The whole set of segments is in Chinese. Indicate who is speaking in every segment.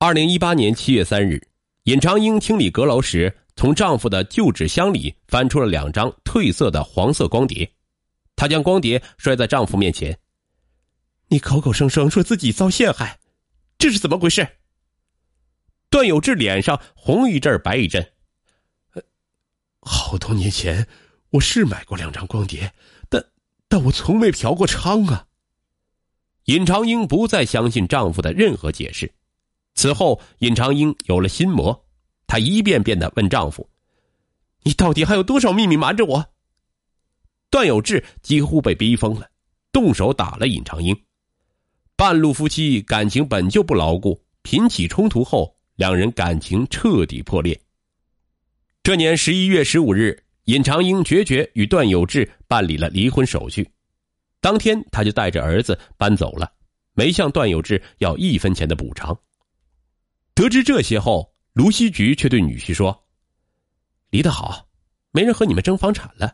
Speaker 1: 二零一八年七月三日，尹长英清理阁楼时，从丈夫的旧纸箱里翻出了两张褪色的黄色光碟，她将光碟摔在丈夫面前。
Speaker 2: 你口口声声说自己遭陷害，这是怎么回事？
Speaker 1: 段有志脸上红一阵白一阵。
Speaker 2: 好多年前，我是买过两张光碟，但但我从未嫖过娼啊。
Speaker 1: 尹长英不再相信丈夫的任何解释。此后，尹长英有了心魔，她一遍遍的问丈夫：“
Speaker 2: 你到底还有多少秘密瞒着我？”
Speaker 1: 段有志几乎被逼疯了，动手打了尹长英。半路夫妻感情本就不牢固，频起冲突后，两人感情彻底破裂。这年十一月十五日，尹长英决绝与段有志办理了离婚手续，当天他就带着儿子搬走了，没向段有志要一分钱的补偿。得知这些后，卢锡菊却对女婿说：“
Speaker 2: 离得好，没人和你们争房产了。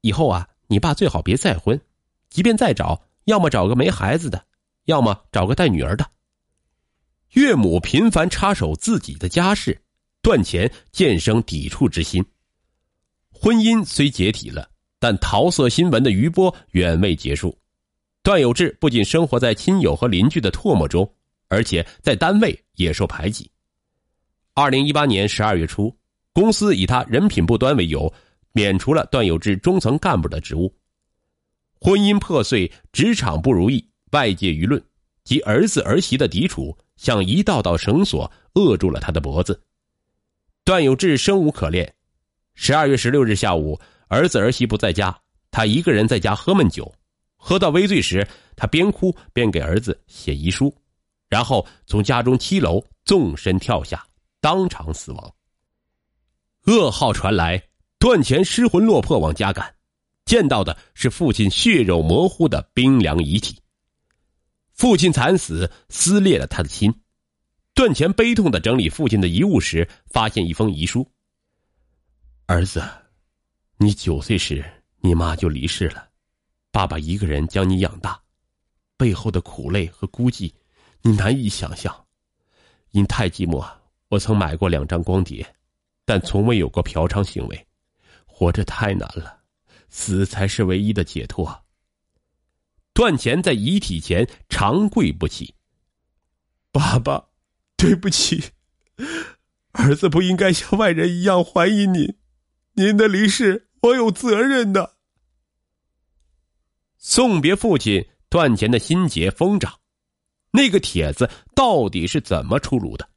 Speaker 2: 以后啊，你爸最好别再婚，即便再找，要么找个没孩子的，要么找个带女儿的。”
Speaker 1: 岳母频繁插手自己的家事，段钱渐生抵触之心。婚姻虽解体了，但桃色新闻的余波远未结束。段有志不仅生活在亲友和邻居的唾沫中。而且在单位也受排挤。二零一八年十二月初，公司以他人品不端为由，免除了段有志中层干部的职务。婚姻破碎，职场不如意，外界舆论及儿子儿媳的抵触，像一道道绳索扼住了他的脖子。段有志生无可恋。十二月十六日下午，儿子儿媳不在家，他一个人在家喝闷酒，喝到微醉时，他边哭边给儿子写遗书。然后从家中七楼纵身跳下，当场死亡。噩耗传来，段钱失魂落魄往家赶，见到的是父亲血肉模糊的冰凉遗体。父亲惨死，撕裂了他的心。段钱悲痛的整理父亲的遗物时，发现一封遗书：“
Speaker 2: 儿子，你九岁时，你妈就离世了，爸爸一个人将你养大，背后的苦累和孤寂。”你难以想象，因太寂寞，我曾买过两张光碟，但从未有过嫖娼行为。活着太难了，死才是唯一的解脱。
Speaker 1: 段钱在遗体前长跪不起。
Speaker 2: 爸爸，对不起，儿子不应该像外人一样怀疑您，您的离世我有责任的。
Speaker 1: 送别父亲，段钱的心结疯长。那个帖子到底是怎么出炉的？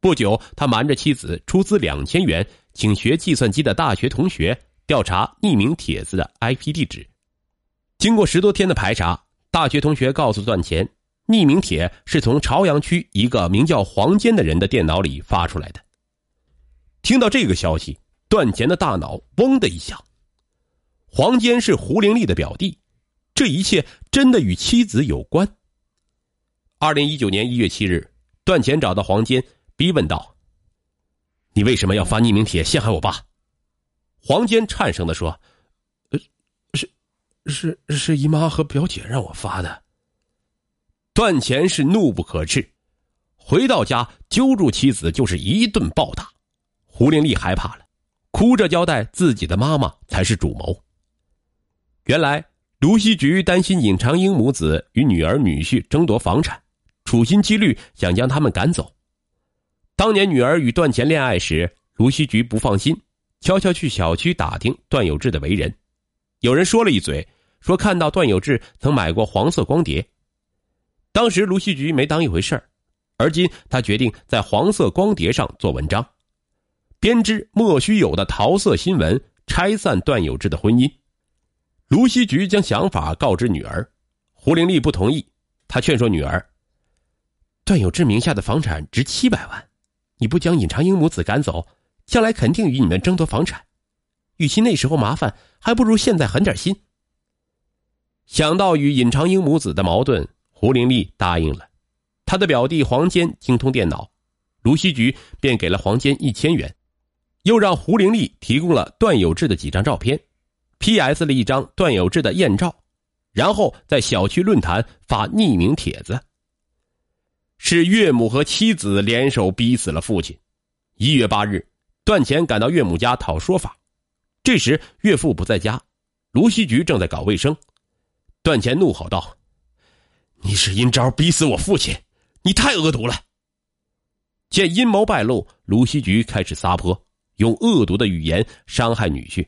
Speaker 1: 不久，他瞒着妻子出资两千元，请学计算机的大学同学调查匿名帖子的 IP 地址。经过十多天的排查，大学同学告诉段钱，匿名帖是从朝阳区一个名叫黄坚的人的电脑里发出来的。听到这个消息，段钱的大脑嗡的一响。黄坚是胡玲丽的表弟，这一切真的与妻子有关？二零一九年一月七日，段前找到黄坚，逼问道：“你为什么要发匿名帖陷害我爸？”黄坚颤声的说：“
Speaker 2: 呃，是，是是姨妈和表姐让我发的。”
Speaker 1: 段前是怒不可遏，回到家揪住妻子就是一顿暴打。胡玲丽害怕了，哭着交代自己的妈妈才是主谋。原来卢锡菊担心尹长英母子与女儿女婿争夺房产。处心积虑想将他们赶走。当年女儿与段钱恋爱时，卢锡菊不放心，悄悄去小区打听段有志的为人。有人说了一嘴，说看到段有志曾买过黄色光碟。当时卢锡菊没当一回事而今他决定在黄色光碟上做文章，编织莫须有的桃色新闻，拆散段有志的婚姻。卢锡菊将想法告知女儿，胡玲丽不同意，她劝说女儿。
Speaker 2: 段有志名下的房产值七百万，你不将尹长英母子赶走，将来肯定与你们争夺房产。与其那时候麻烦，还不如现在狠点心。
Speaker 1: 想到与尹长英母子的矛盾，胡玲丽答应了。他的表弟黄坚精通电脑，卢西菊便给了黄坚一千元，又让胡玲丽提供了段有志的几张照片，P.S. 了一张段有志的艳照，然后在小区论坛发匿名帖子。是岳母和妻子联手逼死了父亲。一月八日，段钱赶到岳母家讨说法，这时岳父不在家，卢锡菊正在搞卫生。段钱怒吼道：“你是阴招逼死我父亲，你太恶毒了！”见阴谋败露，卢锡菊开始撒泼，用恶毒的语言伤害女婿。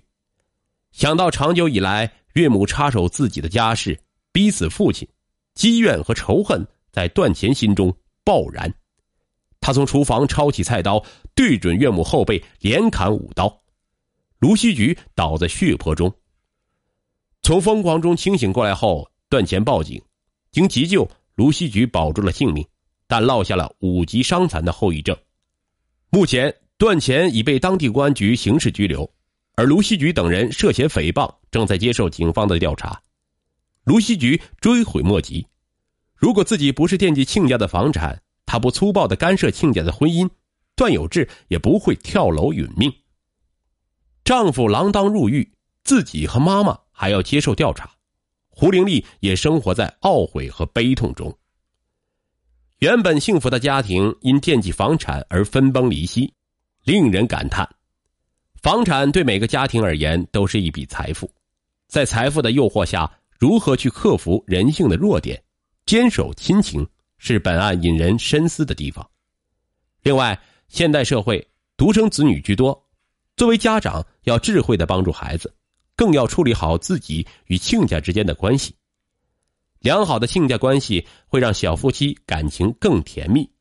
Speaker 1: 想到长久以来岳母插手自己的家事，逼死父亲，积怨和仇恨在段钱心中爆燃。他从厨房抄起菜刀，对准岳母后背连砍五刀。卢锡菊倒在血泊中。从疯狂中清醒过来后，段前报警，经急救，卢锡菊保住了性命。但落下了五级伤残的后遗症。目前，段前已被当地公安局刑事拘留，而卢锡菊等人涉嫌诽谤，正在接受警方的调查。卢锡菊追悔莫及，如果自己不是惦记亲家的房产，他不粗暴的干涉亲家的婚姻，段有志也不会跳楼殒命。丈夫锒铛入狱，自己和妈妈还要接受调查，胡玲丽也生活在懊悔和悲痛中。原本幸福的家庭因惦记房产而分崩离析，令人感叹。房产对每个家庭而言都是一笔财富，在财富的诱惑下，如何去克服人性的弱点，坚守亲情，是本案引人深思的地方。另外，现代社会独生子女居多，作为家长要智慧的帮助孩子，更要处理好自己与亲家之间的关系。良好的亲家关系会让小夫妻感情更甜蜜。